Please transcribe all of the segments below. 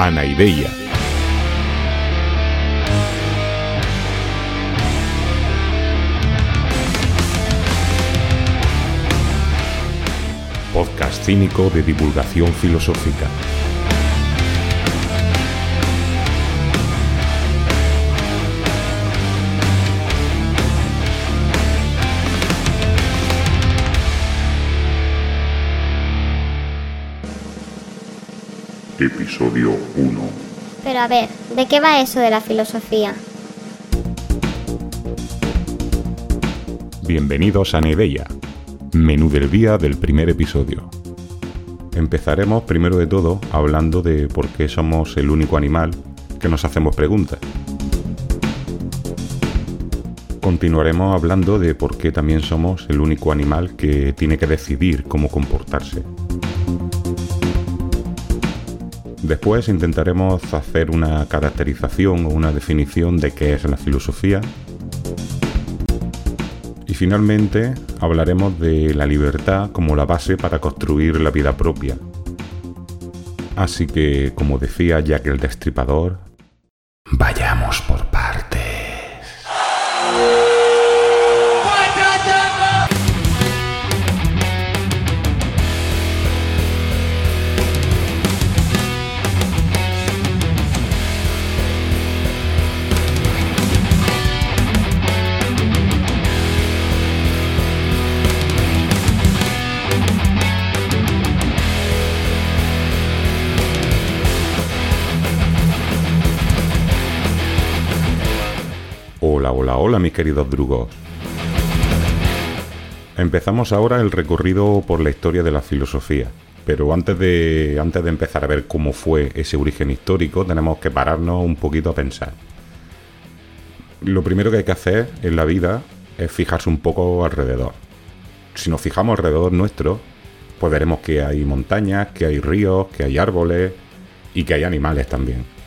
Anaideia. Podcast cínico de divulgación filosófica. Episodio 1. Pero a ver, ¿de qué va eso de la filosofía? Bienvenidos a Nedeia, menú del día del primer episodio. Empezaremos primero de todo hablando de por qué somos el único animal que nos hacemos preguntas. Continuaremos hablando de por qué también somos el único animal que tiene que decidir cómo comportarse. Después intentaremos hacer una caracterización o una definición de qué es la filosofía. Y finalmente hablaremos de la libertad como la base para construir la vida propia. Así que, como decía Jack el Destripador, vayamos Mis queridos drugos. Empezamos ahora el recorrido por la historia de la filosofía. Pero antes de, antes de empezar a ver cómo fue ese origen histórico, tenemos que pararnos un poquito a pensar. Lo primero que hay que hacer en la vida es fijarse un poco alrededor. Si nos fijamos alrededor nuestro, pues veremos que hay montañas, que hay ríos, que hay árboles y que hay animales también.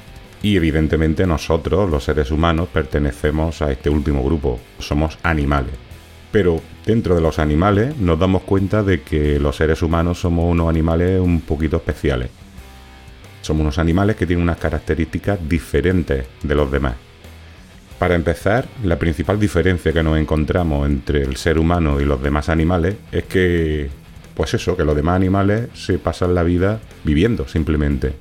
Y evidentemente nosotros, los seres humanos, pertenecemos a este último grupo, somos animales. Pero dentro de los animales nos damos cuenta de que los seres humanos somos unos animales un poquito especiales. Somos unos animales que tienen unas características diferentes de los demás. Para empezar, la principal diferencia que nos encontramos entre el ser humano y los demás animales es que, pues eso, que los demás animales se pasan la vida viviendo simplemente.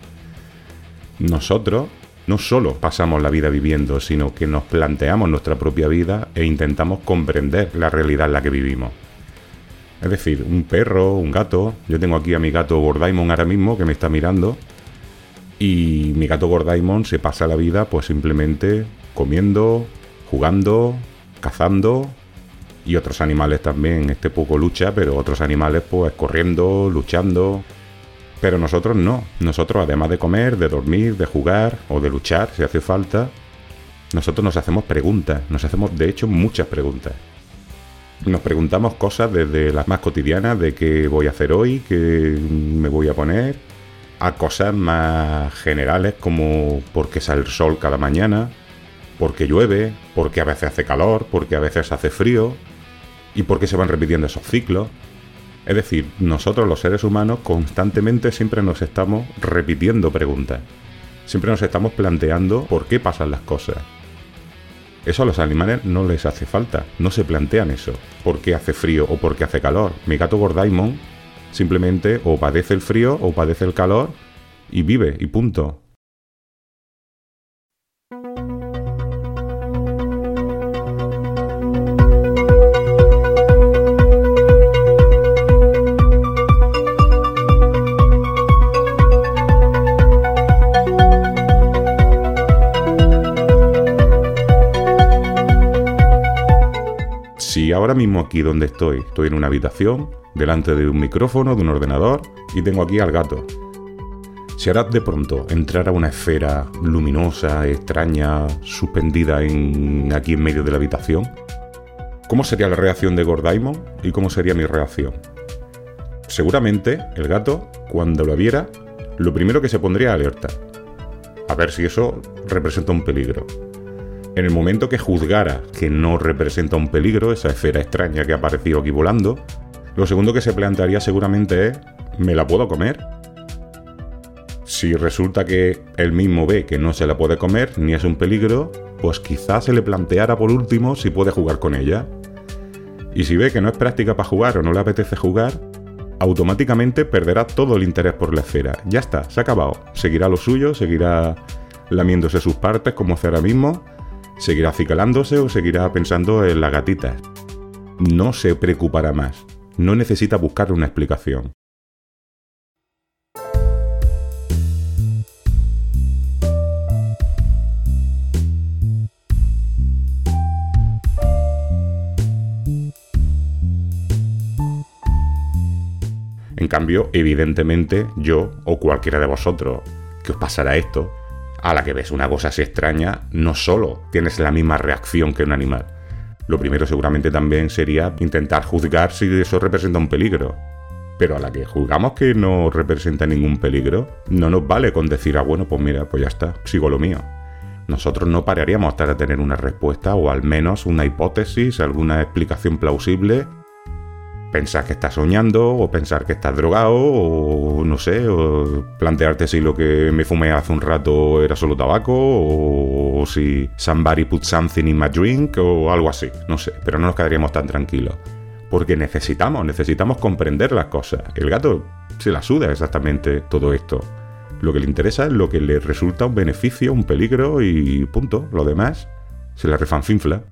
Nosotros no solo pasamos la vida viviendo, sino que nos planteamos nuestra propia vida e intentamos comprender la realidad en la que vivimos. Es decir, un perro, un gato, yo tengo aquí a mi gato Gordaimon ahora mismo que me está mirando, y mi gato Gordaimon se pasa la vida pues simplemente comiendo, jugando, cazando, y otros animales también, este poco lucha, pero otros animales pues corriendo, luchando, pero nosotros no. Nosotros, además de comer, de dormir, de jugar o de luchar, si hace falta, nosotros nos hacemos preguntas. Nos hacemos, de hecho, muchas preguntas. Nos preguntamos cosas desde las más cotidianas, de qué voy a hacer hoy, qué me voy a poner, a cosas más generales como por qué sale el sol cada mañana, por qué llueve, por qué a veces hace calor, por qué a veces hace frío, y por qué se van repitiendo esos ciclos. Es decir, nosotros los seres humanos constantemente siempre nos estamos repitiendo preguntas. Siempre nos estamos planteando por qué pasan las cosas. Eso a los animales no les hace falta, no se plantean eso. ¿Por qué hace frío o por qué hace calor? Mi gato Gordaimon simplemente o padece el frío o padece el calor y vive y punto. Ahora mismo aquí donde estoy, estoy en una habitación, delante de un micrófono, de un ordenador, y tengo aquí al gato. Si ahora de pronto entrara una esfera luminosa, extraña, suspendida en, aquí en medio de la habitación, ¿cómo sería la reacción de Gordaimon y cómo sería mi reacción? Seguramente el gato, cuando lo viera, lo primero que se pondría alerta. A ver si eso representa un peligro. En el momento que juzgara que no representa un peligro, esa esfera extraña que ha aparecido aquí volando, lo segundo que se plantearía seguramente es, ¿me la puedo comer? Si resulta que él mismo ve que no se la puede comer ni es un peligro, pues quizás se le planteara por último si puede jugar con ella. Y si ve que no es práctica para jugar o no le apetece jugar, automáticamente perderá todo el interés por la esfera. Ya está, se ha acabado. Seguirá lo suyo, seguirá lamiéndose sus partes como hace ahora mismo, seguirá acicalándose o seguirá pensando en las gatitas. No se preocupará más. No necesita buscar una explicación. En cambio, evidentemente, yo o cualquiera de vosotros que os pasará esto, a la que ves una cosa así extraña, no solo tienes la misma reacción que un animal. Lo primero seguramente también sería intentar juzgar si eso representa un peligro. Pero a la que juzgamos que no representa ningún peligro, no nos vale con decir, ah, bueno, pues mira, pues ya está, sigo lo mío. Nosotros no pararíamos hasta tener una respuesta o al menos una hipótesis, alguna explicación plausible pensar que estás soñando, o pensar que estás drogado, o no sé, o plantearte si lo que me fumé hace un rato era solo tabaco, o, si somebody put something in my drink, o algo así, no sé, pero no nos quedaríamos tan tranquilos. Porque necesitamos, necesitamos comprender las cosas. El gato se la suda exactamente todo esto. Lo que le interesa es lo que le resulta un beneficio, un peligro y punto. Lo demás se le refanfinfla.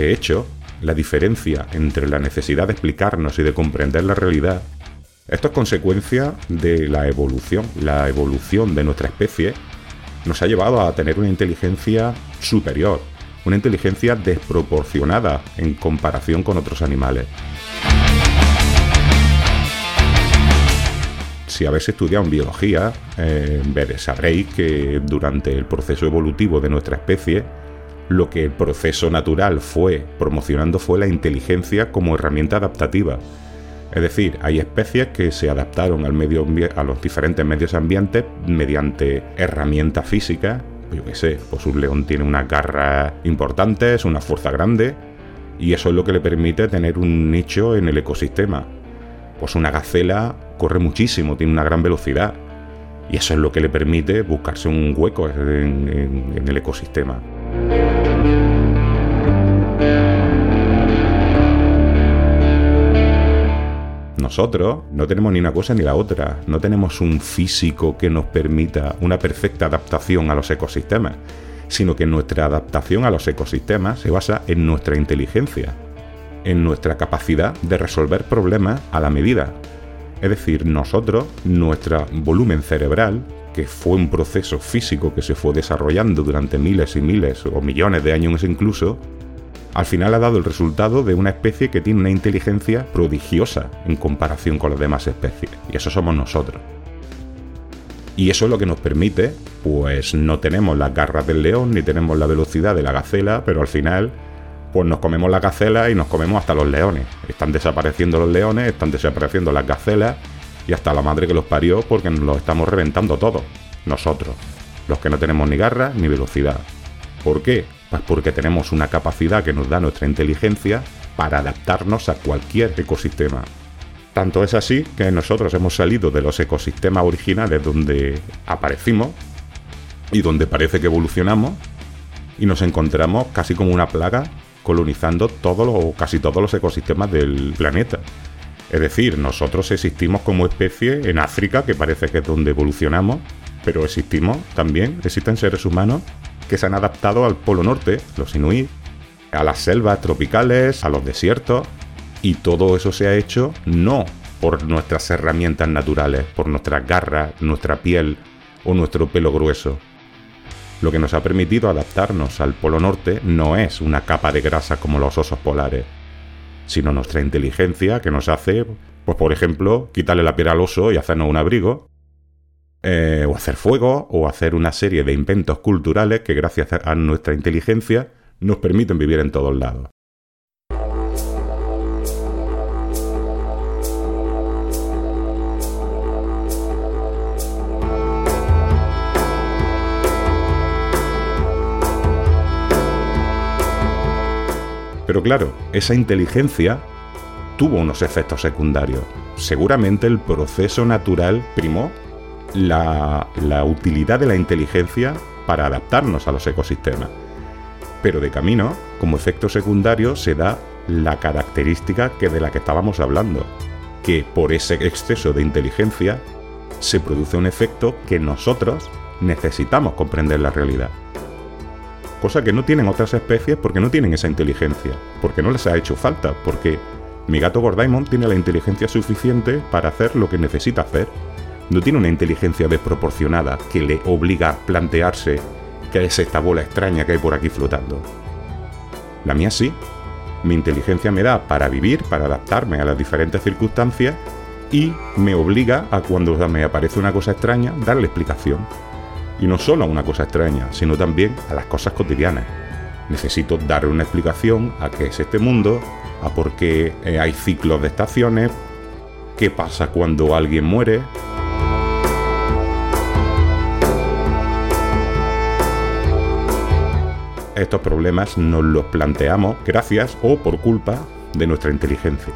Este hecho, la diferencia entre la necesidad de explicarnos y de comprender la realidad, esto es consecuencia de la evolución. La evolución de nuestra especie nos ha llevado a tener una inteligencia superior, una inteligencia desproporcionada en comparación con otros animales. Si habéis estudiado en biología, eh, sabréis que durante el proceso evolutivo de nuestra especie, lo que el proceso natural fue promocionando fue la inteligencia como herramienta adaptativa. Es decir, hay especies que se adaptaron al medio, a los diferentes medios ambientes mediante herramientas físicas. Yo qué sé, pues un león tiene una garra importante, es una fuerza grande, y eso es lo que le permite tener un nicho en el ecosistema. Pues una gacela corre muchísimo, tiene una gran velocidad, y eso es lo que le permite buscarse un hueco en el ecosistema. Nosotros no tenemos ni una cosa ni la otra, no tenemos un físico que nos permita una perfecta adaptación a los ecosistemas, sino que nuestra adaptación a los ecosistemas se basa en nuestra inteligencia, en nuestra capacidad de resolver problemas a la medida. Es decir, nosotros, nuestro volumen cerebral, que fue un proceso físico que se fue desarrollando durante miles y miles o millones de años incluso, al final ha dado el resultado de una especie que tiene una inteligencia prodigiosa en comparación con las demás especies. Y eso somos nosotros. Y eso es lo que nos permite, pues no tenemos las garras del león ni tenemos la velocidad de la gacela, pero al final pues nos comemos la gacela y nos comemos hasta los leones. Están desapareciendo los leones, están desapareciendo las gacelas y hasta la madre que los parió porque nos los estamos reventando todos, nosotros, los que no tenemos ni garra ni velocidad. ¿Por qué? Pues porque tenemos una capacidad que nos da nuestra inteligencia para adaptarnos a cualquier ecosistema. Tanto es así que nosotros hemos salido de los ecosistemas originales donde aparecimos y donde parece que evolucionamos y nos encontramos casi como una plaga colonizando todos o casi todos los ecosistemas del planeta. Es decir, nosotros existimos como especie en África, que parece que es donde evolucionamos, pero existimos también, existen seres humanos que se han adaptado al Polo Norte, los Inuit, a las selvas tropicales, a los desiertos, y todo eso se ha hecho no por nuestras herramientas naturales, por nuestras garras, nuestra piel o nuestro pelo grueso. Lo que nos ha permitido adaptarnos al Polo Norte no es una capa de grasa como los osos polares, sino nuestra inteligencia que nos hace, pues por ejemplo, quitarle la piel al oso y hacernos un abrigo, eh, o hacer fuego, o hacer una serie de inventos culturales que gracias a nuestra inteligencia nos permiten vivir en todos lados. Pero claro, esa inteligencia tuvo unos efectos secundarios. Seguramente el proceso natural primó la, utilidad de la inteligencia para adaptarnos a los ecosistemas. Pero de camino, como efecto secundario, se da la característica que de la que estábamos hablando, que por ese exceso de inteligencia se produce un efecto que nosotros necesitamos comprender la realidad. Cosa que no tienen otras especies porque no tienen esa inteligencia, porque no les ha hecho falta, porque mi gato Gordaimon tiene la inteligencia suficiente para hacer lo que necesita hacer. No tiene una inteligencia desproporcionada que le obliga a plantearse qué es esta bola extraña que hay por aquí flotando. La mía sí. Mi inteligencia me da para vivir, para adaptarme a las diferentes circunstancias y me obliga a cuando me aparece una cosa extraña darle explicación. Y no solo a una cosa extraña, sino también a las cosas cotidianas. Necesito darle una explicación a qué es este mundo, a por qué eh, hay ciclos de estaciones, qué pasa cuando alguien muere. Estos problemas nos los planteamos gracias o por culpa de nuestra inteligencia.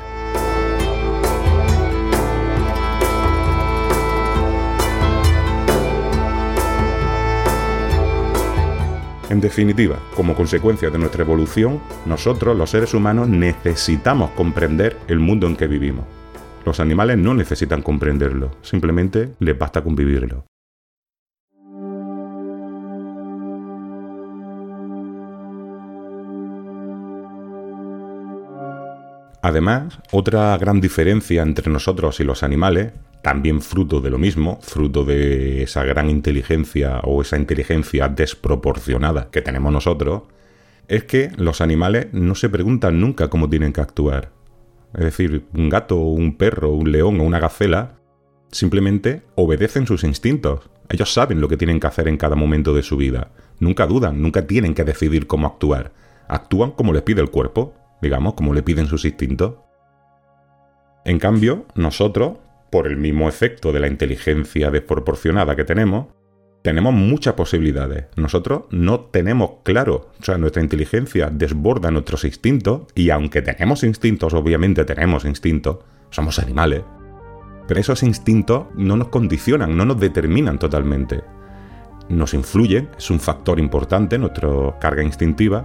En definitiva, como consecuencia de nuestra evolución, nosotros, los seres humanos, necesitamos comprender el mundo en que vivimos. Los animales no necesitan comprenderlo, simplemente les basta con vivirlo. Además, otra gran diferencia entre nosotros y los animales también fruto de lo mismo, fruto de esa gran inteligencia o esa inteligencia desproporcionada que tenemos nosotros, es que los animales no se preguntan nunca cómo tienen que actuar. Es decir, un gato, un perro, un león o una gacela simplemente obedecen sus instintos. Ellos saben lo que tienen que hacer en cada momento de su vida. Nunca dudan, nunca tienen que decidir cómo actuar. Actúan como les pide el cuerpo, digamos, como le piden sus instintos. En cambio, nosotros por el mismo efecto de la inteligencia desproporcionada que tenemos, tenemos muchas posibilidades. Nosotros no tenemos claro, o sea, nuestra inteligencia desborda nuestros instintos y aunque tenemos instintos, obviamente tenemos instintos, somos animales, pero esos instintos no nos condicionan, no nos determinan totalmente. Nos influyen, es un factor importante, nuestra carga instintiva,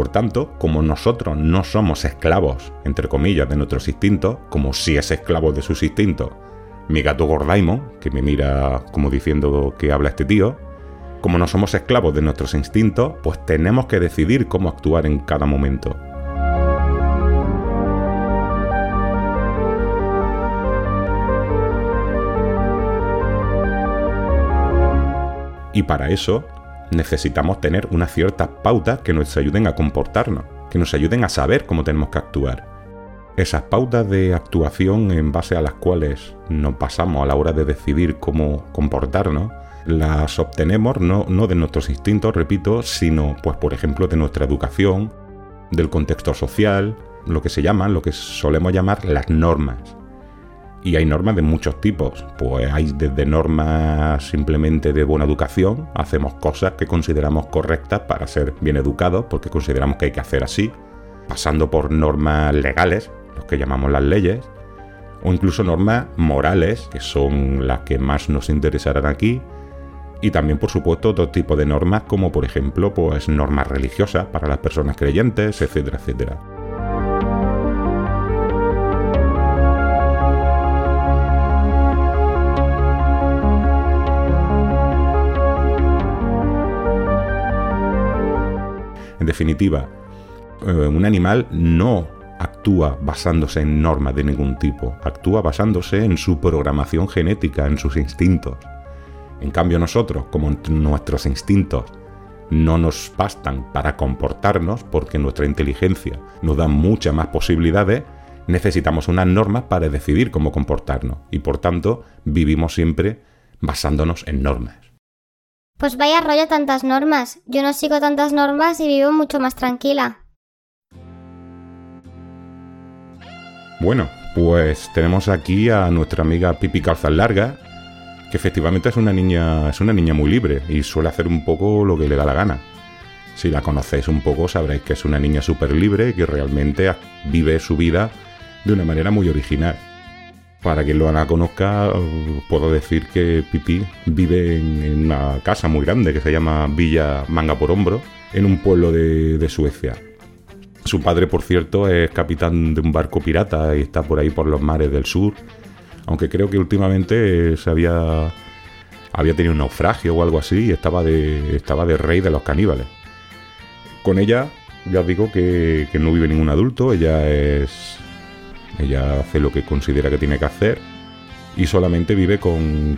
por tanto, como nosotros no somos esclavos, entre comillas, de nuestros instintos, como si es esclavo de sus instintos, mi gato Gordaimon, que me mira como diciendo que habla este tío, como no somos esclavos de nuestros instintos, pues tenemos que decidir cómo actuar en cada momento. Y para eso necesitamos tener unas ciertas pautas que nos ayuden a comportarnos, que nos ayuden a saber cómo tenemos que actuar. Esas pautas de actuación en base a las cuales nos pasamos a la hora de decidir cómo comportarnos, las obtenemos no, no de nuestros instintos, repito, sino, pues, por ejemplo, de nuestra educación, del contexto social, lo que se llaman, lo que solemos llamar las normas. Y hay normas de muchos tipos. Pues hay desde normas simplemente de buena educación, hacemos cosas que consideramos correctas para ser bien educados, porque consideramos que hay que hacer así, pasando por normas legales, los que llamamos las leyes, o incluso normas morales, que son las que más nos interesarán aquí, y también por supuesto otro tipo de normas como por ejemplo pues normas religiosas para las personas creyentes, etcétera, etcétera. Definitiva, eh, un animal no actúa basándose en normas de ningún tipo, actúa basándose en su programación genética, en sus instintos. En cambio nosotros, como nuestros instintos no nos bastan para comportarnos, porque nuestra inteligencia nos da muchas más posibilidades, necesitamos unas normas para decidir cómo comportarnos y por tanto vivimos siempre basándonos en normas. Pues vaya rollo tantas normas. Yo no sigo tantas normas y vivo mucho más tranquila. Bueno, pues tenemos aquí a nuestra amiga Pipi Calzas Larga, que efectivamente es una niña, es una niña muy libre y suele hacer un poco lo que le da la gana. Si la conocéis un poco sabréis que es una niña súper libre que realmente vive su vida de una manera muy original. Para quien lo conozca, puedo decir que Pipi vive en una casa muy grande que se llama Villa Manga por Hombro, en un pueblo de, Suecia. Su padre, por cierto, es capitán de un barco pirata y está por ahí por los mares del sur, aunque creo que últimamente se había, había tenido un naufragio o algo así y estaba de, estaba de rey de los caníbales. Con ella, ya os digo que no vive ningún adulto, ella es ella hace lo que considera que tiene que hacer y solamente vive con,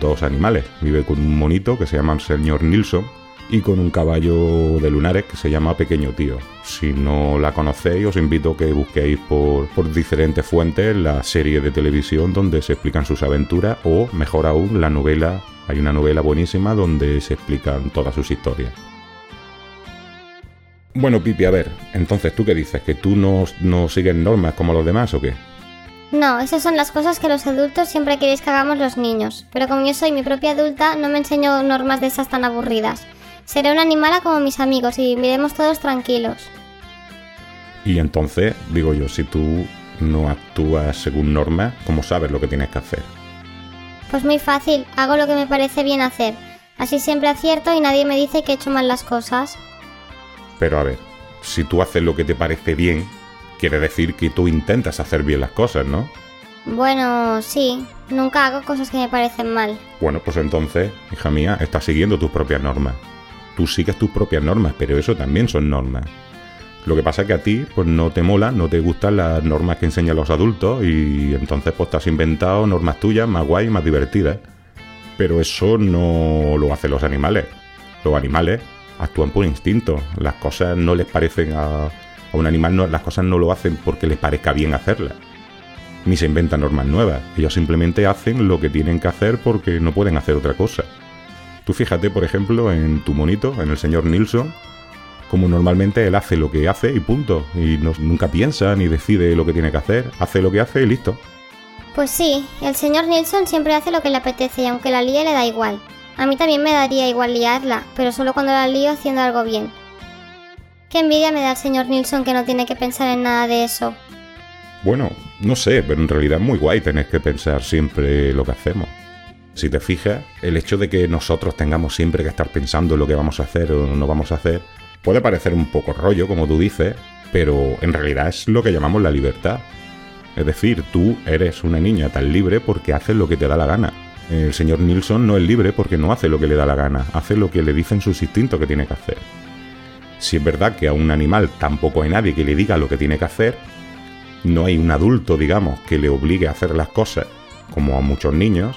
dos animales. Vive con un monito que se llama el señor Nilsson y con un caballo de lunares que se llama Pequeño Tío. Si no la conocéis, os invito a que busquéis por, por diferentes fuentes la serie de televisión donde se explican sus aventuras o, mejor aún, la novela. Hay una novela buenísima donde se explican todas sus historias. Bueno, Pipi, a ver, entonces tú qué dices, que tú no, no sigues normas como los demás o qué? No, esas son las cosas que los adultos siempre queréis que hagamos los niños. Pero como yo soy mi propia adulta, no me enseño normas de esas tan aburridas. Seré una animala como mis amigos y viviremos todos tranquilos. Y entonces, digo yo, si tú no actúas según normas, ¿cómo sabes lo que tienes que hacer? Pues muy fácil, hago lo que me parece bien hacer. Así siempre acierto y nadie me dice que he hecho mal las cosas. Pero a ver, si tú haces lo que te parece bien, quiere decir que tú intentas hacer bien las cosas, ¿no? Bueno, sí, nunca hago cosas que me parecen mal. Bueno, pues entonces, hija mía, estás siguiendo tus propias normas. Tú sigues tus propias normas, pero eso también son normas. Lo que pasa es que a ti, pues no te mola, no te gustan las normas que enseñan los adultos y entonces pues te has inventado normas tuyas más guay, más divertidas. Pero eso no lo hacen los animales. Los animales actúan por instinto. Las cosas no les parecen a, un animal, no, las cosas no lo hacen porque les parezca bien hacerlas. Ni se inventan normas nuevas. Ellos simplemente hacen lo que tienen que hacer porque no pueden hacer otra cosa. Tú fíjate, por ejemplo, en tu monito, en el señor Nilsson, como normalmente él hace lo que hace y punto. Y nunca piensa ni decide lo que tiene que hacer. Hace lo que hace y listo. Pues sí, el señor Nilsson siempre hace lo que le apetece y aunque la líe le da igual. A mí también me daría igual liarla, pero solo cuando la lío haciendo algo bien. Qué envidia me da el señor Nilsson que no tiene que pensar en nada de eso. Bueno, no sé, pero en realidad es muy guay tener que pensar siempre lo que hacemos. Si te fijas, el hecho de que nosotros tengamos siempre que estar pensando lo que vamos a hacer o no vamos a hacer, puede parecer un poco rollo, como tú dices, pero en realidad es lo que llamamos la libertad. Es decir, tú eres una niña tan libre porque haces lo que te da la gana. El señor Nilsson no es libre porque no hace lo que le da la gana, hace lo que le dicen sus instintos que tiene que hacer. Si es verdad que a un animal tampoco hay nadie que le diga lo que tiene que hacer, no hay un adulto, digamos, que le obligue a hacer las cosas, como a muchos niños,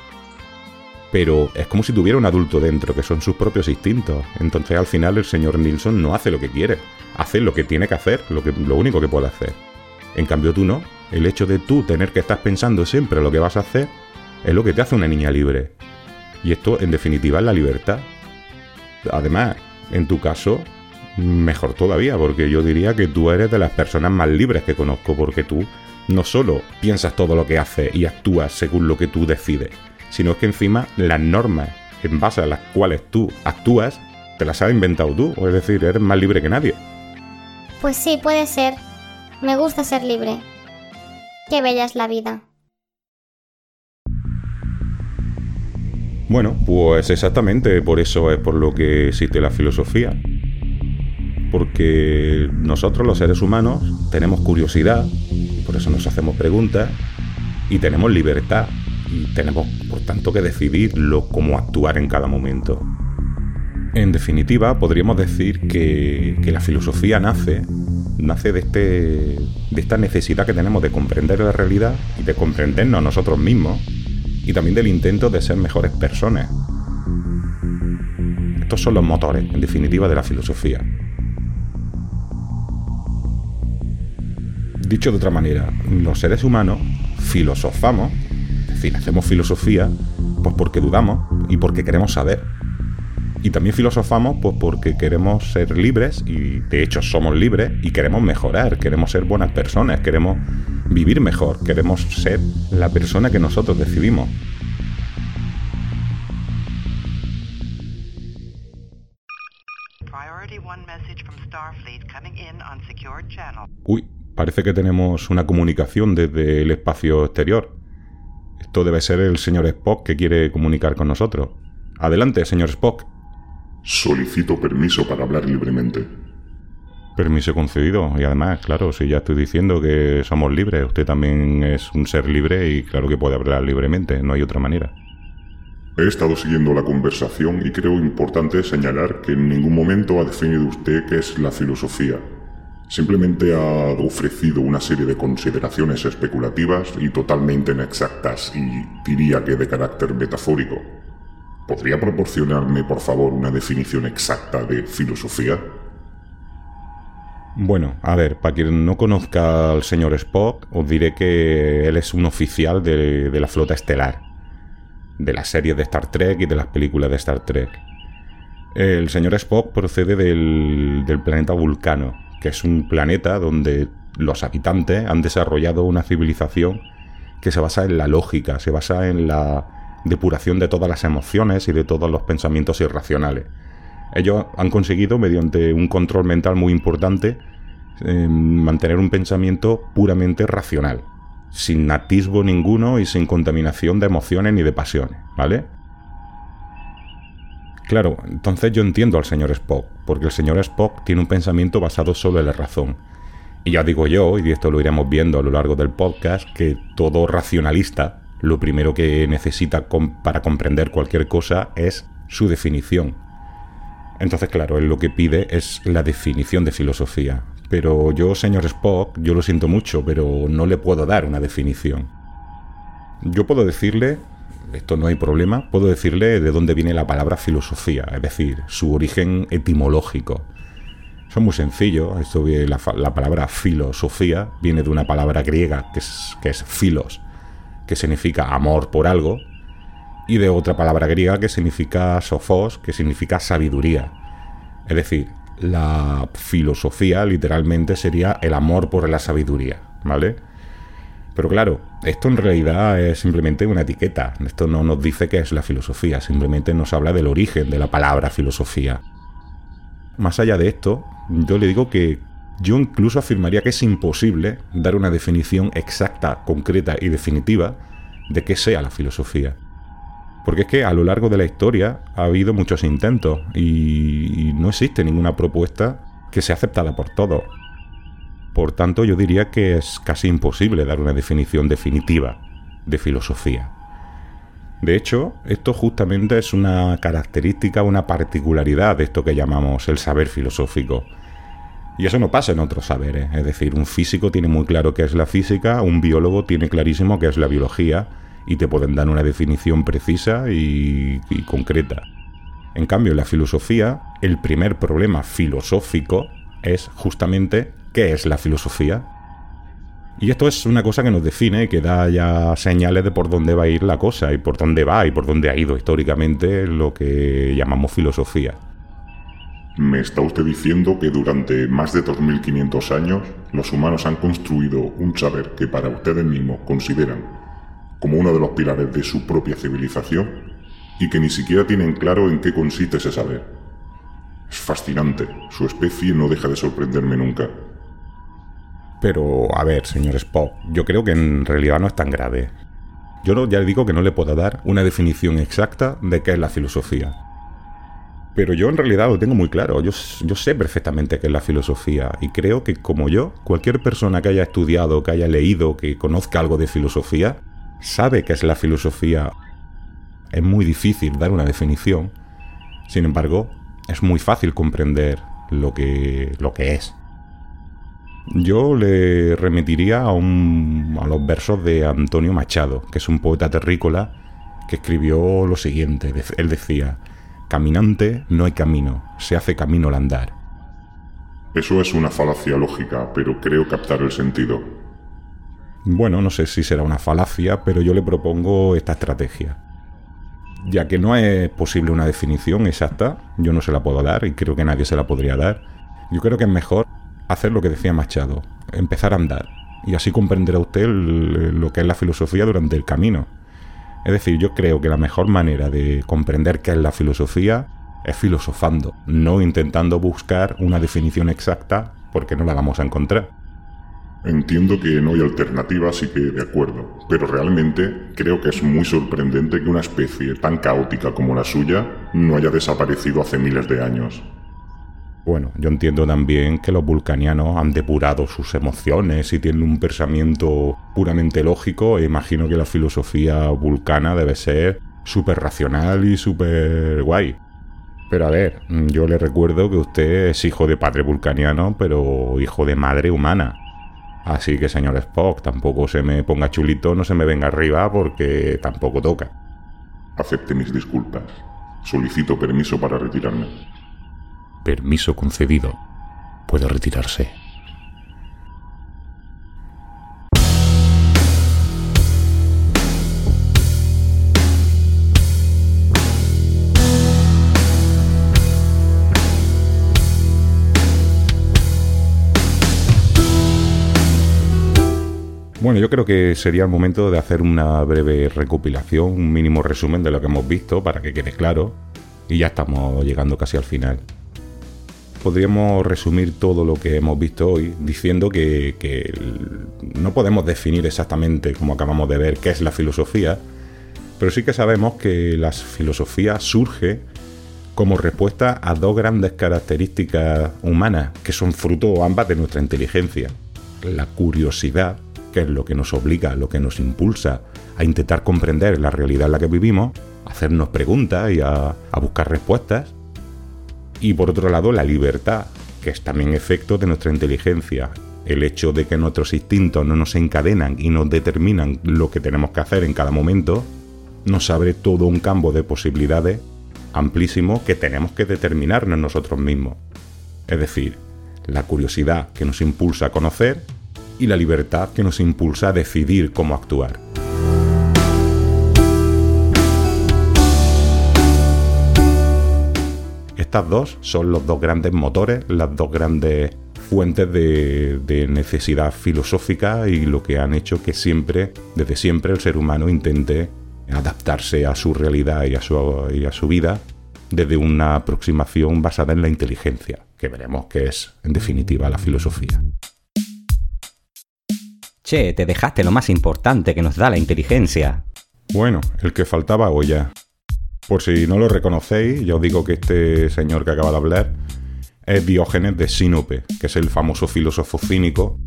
pero es como si tuviera un adulto dentro, que son sus propios instintos. Entonces al final el señor Nilsson no hace lo que quiere, hace lo que tiene que hacer, lo, que, lo único que puede hacer. En cambio tú no, el hecho de tú tener que estar pensando siempre lo que vas a hacer, es lo que te hace una niña libre. Y esto, en definitiva, es la libertad. Además, en tu caso, mejor todavía, porque yo diría que tú eres de las personas más libres que conozco, porque tú no solo piensas todo lo que haces y actúas según lo que tú decides, sino que encima las normas en base a las cuales tú actúas, te las has inventado tú, es decir, eres más libre que nadie. Pues sí, puede ser. Me gusta ser libre. Qué bella es la vida. Bueno, pues exactamente por eso es por lo que existe la filosofía. Porque nosotros los seres humanos tenemos curiosidad, por eso nos hacemos preguntas, y tenemos libertad, y tenemos por tanto que decidir lo, cómo actuar en cada momento. En definitiva, podríamos decir que, que la filosofía nace, nace de, este, de esta necesidad que tenemos de comprender la realidad y de comprendernos nosotros mismos y también del intento de ser mejores personas. Estos son los motores, en definitiva, de la filosofía. Dicho de otra manera, los seres humanos filosofamos, es decir, hacemos filosofía, pues porque dudamos y porque queremos saber. Y también filosofamos pues porque queremos ser libres y de hecho somos libres y queremos mejorar, queremos ser buenas personas, queremos vivir mejor, queremos ser la persona que nosotros decidimos. Uy, parece que tenemos una comunicación desde el espacio exterior. Esto debe ser el señor Spock que quiere comunicar con nosotros. Adelante, señor Spock. Solicito permiso para hablar libremente. Permiso concedido. Y además, claro, si ya estoy diciendo que somos libres, usted también es un ser libre y claro que puede hablar libremente, no hay otra manera. He estado siguiendo la conversación y creo importante señalar que en ningún momento ha definido usted qué es la filosofía. Simplemente ha ofrecido una serie de consideraciones especulativas y totalmente inexactas y diría que de carácter metafórico. ¿Podría proporcionarme, por favor, una definición exacta de filosofía? Bueno, a ver, para quien no conozca al señor Spock, os diré que él es un oficial de, la flota estelar, de las series de Star Trek y de las películas de Star Trek. El señor Spock procede del, del planeta Vulcano, que es un planeta donde los habitantes han desarrollado una civilización que se basa en la lógica, se basa en la depuración de todas las emociones y de todos los pensamientos irracionales. Ellos han conseguido, mediante un control mental muy importante, eh, mantener un pensamiento puramente racional, sin atisbo ninguno y sin contaminación de emociones ni de pasiones, ¿vale? Claro, entonces yo entiendo al señor Spock, porque el señor Spock tiene un pensamiento basado solo en la razón. Y ya digo yo, y esto lo iremos viendo a lo largo del podcast, que todo racionalista lo primero que necesita para comprender cualquier cosa es su definición. Entonces, claro, él lo que pide es la definición de filosofía. Pero yo, señor Spock, yo lo siento mucho, pero no le puedo dar una definición. Yo puedo decirle, esto no hay problema, puedo decirle de dónde viene la palabra filosofía, es decir, su origen etimológico. Eso es muy sencillo, esto la, la palabra filosofía viene de una palabra griega que es, que es filos, que significa amor por algo, y de otra palabra griega que significa sofos, que significa sabiduría. Es decir, la filosofía literalmente sería el amor por la sabiduría, ¿vale? Pero claro, esto en realidad es simplemente una etiqueta. Esto no nos dice qué es la filosofía, simplemente nos habla del origen de la palabra filosofía. Más allá de esto, yo le digo que yo incluso afirmaría que es imposible dar una definición exacta, concreta y definitiva de qué sea la filosofía. Porque es que a lo largo de la historia ha habido muchos intentos y, no existe ninguna propuesta que sea aceptada por todos. Por tanto, yo diría que es casi imposible dar una definición definitiva de filosofía. De hecho, esto justamente es una característica, una particularidad de esto que llamamos el saber filosófico. Y eso no pasa en otros saberes. Es decir, un físico tiene muy claro qué es la física, un biólogo tiene clarísimo qué es la biología, y te pueden dar una definición precisa y, concreta. En cambio, en la filosofía, el primer problema filosófico es justamente qué es la filosofía. Y esto es una cosa que nos define y que da ya señales de por dónde va a ir la cosa y por dónde va y por dónde ha ido históricamente lo que llamamos filosofía. ¿Me está usted diciendo que durante más de 2.500 años los humanos han construido un saber que para ustedes mismos consideran como uno de los pilares de su propia civilización y que ni siquiera tienen claro en qué consiste ese saber. Es fascinante, su especie no deja de sorprenderme nunca. Pero, a ver, señor Spock, yo creo que en realidad no es tan grave. Yo ya le digo que no le puedo dar una definición exacta de qué es la filosofía. Pero yo en realidad lo tengo muy claro, yo, sé perfectamente qué es la filosofía y creo que como yo, cualquier persona que haya estudiado, que haya leído, que conozca algo de filosofía, sabe qué es la filosofía. Es muy difícil dar una definición. Sin embargo, es muy fácil comprender lo que, lo que es. Yo le remitiría a los versos de Antonio Machado, que es un poeta terrícola que escribió lo siguiente. Él decía, Caminante no hay camino, se hace camino al andar. Eso es una falacia lógica, pero creo captar el sentido. Bueno, no sé si será una falacia, pero yo le propongo esta estrategia. Ya que no es posible una definición exacta, yo no se la puedo dar y creo que nadie se la podría dar, yo creo que es mejor hacer lo que decía Machado, empezar a andar, y así comprenderá usted lo que es la filosofía durante el camino. Es decir, yo creo que la mejor manera de comprender qué es la filosofía es filosofando, no intentando buscar una definición exacta porque no la vamos a encontrar. Entiendo que no hay alternativa, así que de acuerdo, pero realmente creo que es muy sorprendente que una especie tan caótica como la suya no haya desaparecido hace miles de años. Bueno, yo entiendo también que los vulcanianos han depurado sus emociones y tienen un pensamiento puramente lógico e imagino que la filosofía vulcana debe ser súper racional y súper guay. Pero a ver, yo le recuerdo que usted es hijo de padre vulcaniano, pero hijo de madre humana. Así que, señor Spock, tampoco se me ponga chulito, no se me venga arriba porque tampoco toca. Acepte mis disculpas. Solicito permiso para retirarme. Permiso concedido. Puede retirarse. Bueno, yo creo que sería el momento de hacer una breve recopilación, un mínimo resumen de lo que hemos visto para que quede claro. Y ya estamos llegando casi al final. Podríamos resumir todo lo que hemos visto hoy diciendo que, no podemos definir exactamente, como acabamos de ver, qué es la filosofía, pero sí que sabemos que la filosofía surge como respuesta a dos grandes características humanas, que son fruto ambas de nuestra inteligencia. La curiosidad que es lo que nos obliga, lo que nos impulsa a intentar comprender la realidad en la que vivimos, a hacernos preguntas y a, buscar respuestas. Y por otro lado, la libertad, que es también efecto de nuestra inteligencia. El hecho de que nuestros instintos no nos encadenan y nos determinan lo que tenemos que hacer en cada momento, nos abre todo un campo de posibilidades amplísimo que tenemos que determinarnos nosotros mismos. Es decir, la curiosidad que nos impulsa a conocer y la libertad que nos impulsa a decidir cómo actuar. Estas dos son los dos grandes motores, las dos grandes fuentes de, necesidad filosófica y lo que han hecho que siempre, desde siempre, el ser humano intente adaptarse a su realidad y a su, y a su vida desde una aproximación basada en la inteligencia, que veremos que es, en definitiva, la filosofía. Che, te dejaste lo más importante que nos da la inteligencia. Bueno, el que faltaba hoy ya. Por si no lo reconocéis, ya os digo que este señor que acaba de hablar es Diógenes de Sinope, que es el famoso filósofo cínico,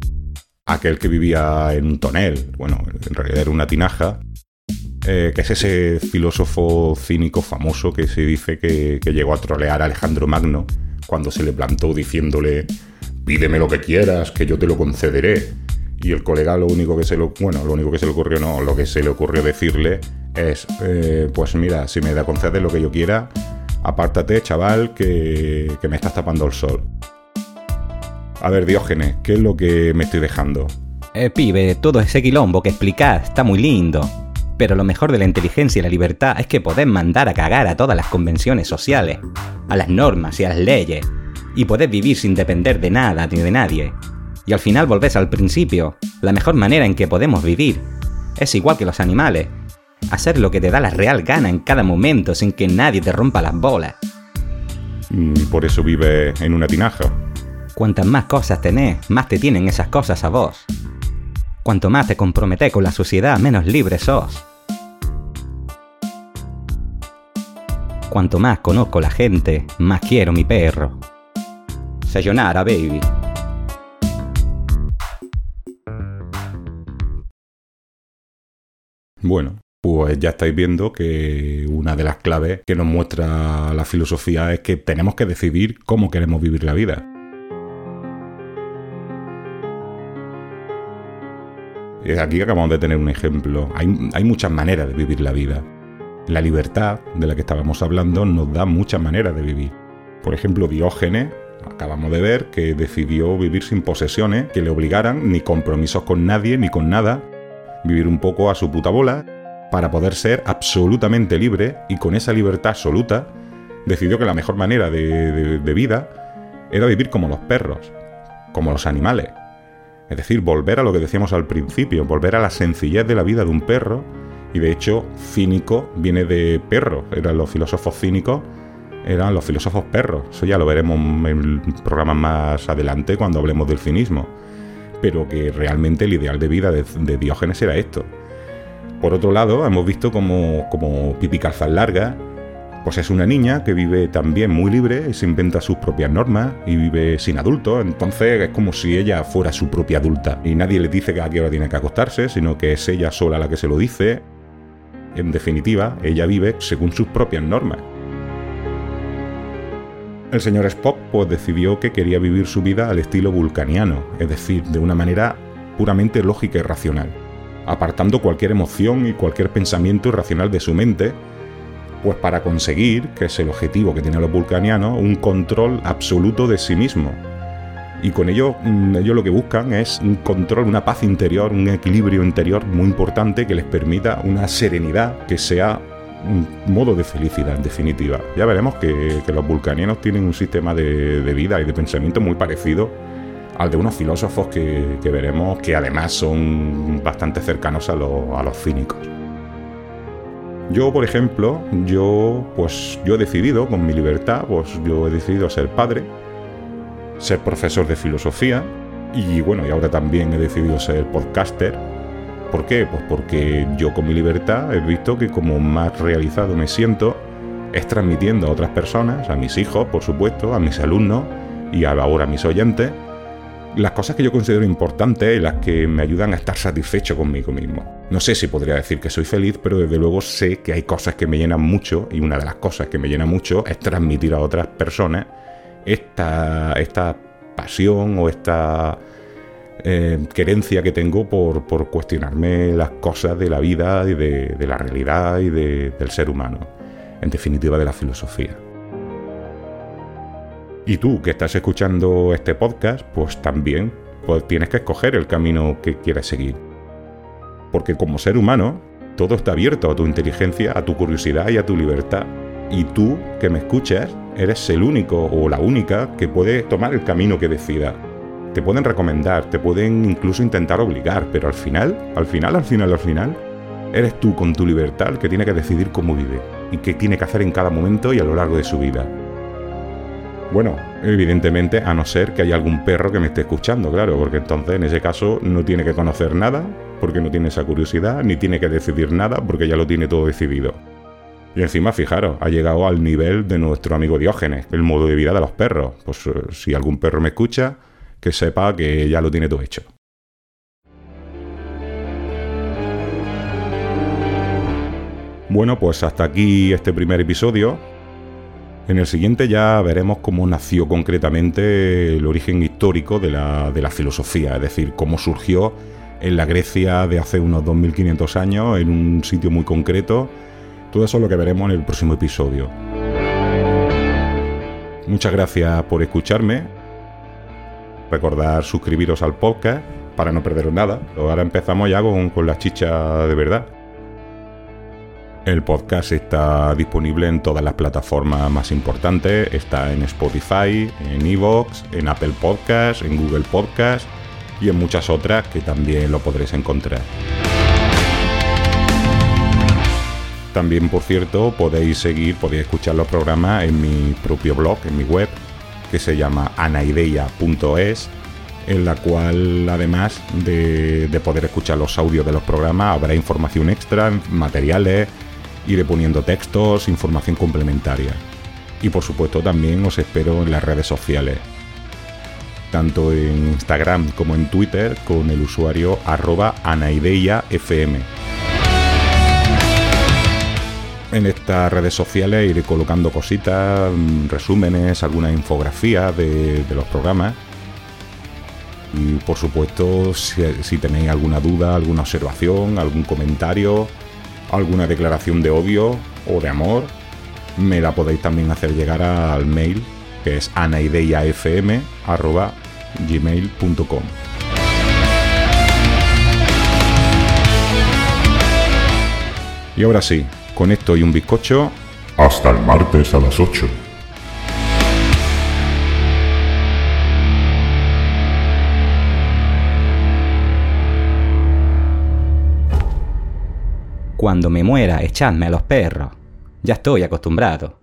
aquel que vivía en un tonel, bueno, en realidad era una tinaja, eh, que es ese filósofo cínico famoso que se dice que, que llegó a trolear a Alejandro Magno cuando se le plantó diciéndole, pídeme lo que quieras, que yo te lo concederé y el colega lo único que se lo bueno lo único que se le ocurrió no lo que se le ocurrió decirle es eh, pues mira si me da conceder lo que yo quiera apártate chaval que, que me estás tapando el sol. A ver Diógenes qué es lo que me estoy dejando eh, pibe todo ese quilombo que explicás está muy lindo pero lo mejor de la inteligencia y la libertad es que podés mandar a cagar a todas las convenciones sociales, a las normas y a las leyes, y podés vivir sin depender de nada ni de nadie, y al final volvés al principio, la mejor manera en que podemos vivir. Es igual que los animales, hacer lo que te da la real gana en cada momento sin que nadie te rompa las bolas. Mm, por eso vive en una tinaja. Cuantas más cosas tenés, más te tienen esas cosas a vos. Cuanto más te comprometés con la sociedad, menos libre sos. Cuanto más conozco la gente, más quiero mi perro. Sayonara, baby. Bueno, pues ya estáis viendo que una de las claves que nos muestra la filosofía es que tenemos que decidir cómo queremos vivir la vida. Aquí acabamos de tener un ejemplo. Hay, hay, muchas maneras de vivir la vida. La libertad de la que estábamos hablando nos da muchas maneras de vivir. Por ejemplo, Diógenes, acabamos de ver que decidió vivir sin posesiones que le obligaran ni compromisos con nadie ni con nada vivir un poco a su puta bola, para poder ser absolutamente libre y con esa libertad absoluta decidió que la mejor manera de, vida era vivir como los perros, como los animales. Es decir, volver a lo que decíamos al principio, volver a la sencillez de la vida de un perro. Y de hecho, cínico viene de perro. Eran los filósofos cínicos, eran los filósofos perros. Eso ya lo veremos en programas más adelante cuando hablemos del cinismo. Pero que realmente el ideal de vida de, Diógenes era esto. Por otro lado, hemos visto como, como Pipi Calzas Larga, pues es una niña que vive también muy libre se inventa sus propias normas y vive sin adultos. Entonces es como si ella fuera su propia adulta y nadie le dice a qué hora tiene que acostarse, sino que es ella sola la que se lo dice. En definitiva, ella vive según sus propias normas. El señor Spock pues decidió que quería vivir su vida al estilo vulcaniano, es decir, de una manera puramente lógica y racional, apartando cualquier emoción y cualquier pensamiento irracional de su mente, pues para conseguir, que es el objetivo que tienen los vulcanianos, un control absoluto de sí mismo. Y con ello, mm, ellos lo que buscan es un control, una paz interior, un equilibrio interior muy importante que les permita una serenidad que sea modo de felicidad, en definitiva. Ya veremos que, los vulcanianos tienen un sistema de, vida y de pensamiento muy parecido al de unos filósofos que, veremos que además son bastante cercanos a, a los cínicos. Yo, por ejemplo, yo pues yo he decidido con mi libertad, pues yo he decidido ser padre, ser profesor de filosofía y bueno, y ahora también he decidido ser podcaster ¿Por qué? Pues porque yo con mi libertad he visto que como más realizado me siento es transmitiendo a otras personas, a mis hijos, por supuesto, a mis alumnos y ahora a mis oyentes, las cosas que yo considero importantes y las que me ayudan a estar satisfecho conmigo mismo. No sé si podría decir que soy feliz, pero desde luego sé que hay cosas que me llenan mucho y una de las cosas que me llena mucho es transmitir a otras personas esta, esta pasión o esta eh, querencia que tengo por, cuestionarme las cosas de la vida y de, la realidad y del ser humano, en definitiva de la filosofía. Y tú que estás escuchando este podcast, pues también pues tienes que escoger el camino que quieres seguir. Porque como ser humano, todo está abierto a tu inteligencia, a tu curiosidad y a tu libertad. Y tú que me escuchas, eres el único o la única que puede tomar el camino que decida te pueden recomendar, te pueden incluso intentar obligar, pero al final, al final, al final, al final, eres tú con tu libertad el que tiene que decidir cómo vive y qué tiene que hacer en cada momento y a lo largo de su vida. Bueno, evidentemente, a no ser que haya algún perro que me esté escuchando, claro, porque entonces en ese caso no tiene que conocer nada, porque no tiene esa curiosidad, ni tiene que decidir nada, porque ya lo tiene todo decidido. Y encima, fijaros, ha llegado al nivel de nuestro amigo Diógenes, el modo de vida de los perros. Pues eh, si algún perro me escucha, que sepa que ya lo tiene todo hecho. Bueno, pues hasta aquí este primer episodio. En el siguiente ya veremos cómo nació concretamente el origen histórico de la, de la filosofía, es decir, cómo surgió en la Grecia de hace unos 2500 años, en un sitio muy concreto. Todo eso es lo que veremos en el próximo episodio. Muchas gracias por escucharme recordar suscribiros al podcast para no perderos nada. Ahora empezamos ya con, con la chicha de verdad. El podcast está disponible en todas las plataformas más importantes. Está en Spotify, en Evox, en Apple Podcasts, en Google Podcasts y en muchas otras que también lo podréis encontrar. También, por cierto, podéis seguir, podéis escuchar los programas en mi propio blog, en mi web, que se llama anaideia.es, en la cual además de, poder escuchar los audios de los programas habrá información extra, materiales, iré poniendo textos, información complementaria. Y por supuesto también os espero en las redes sociales, tanto en Instagram como en Twitter con el usuario arroba. En estas redes sociales iré colocando cositas, mm, resúmenes, alguna infografía de, los programas. Y por supuesto, si, tenéis alguna duda, alguna observación, algún comentario, alguna declaración de odio o de amor, me la podéis también hacer llegar al mail que es anaideafm.gmail.com. Y ahora sí, con esto y un bizcocho. Hasta el martes a las 8. Cuando me muera, echadme a los perros. Ya estoy acostumbrado.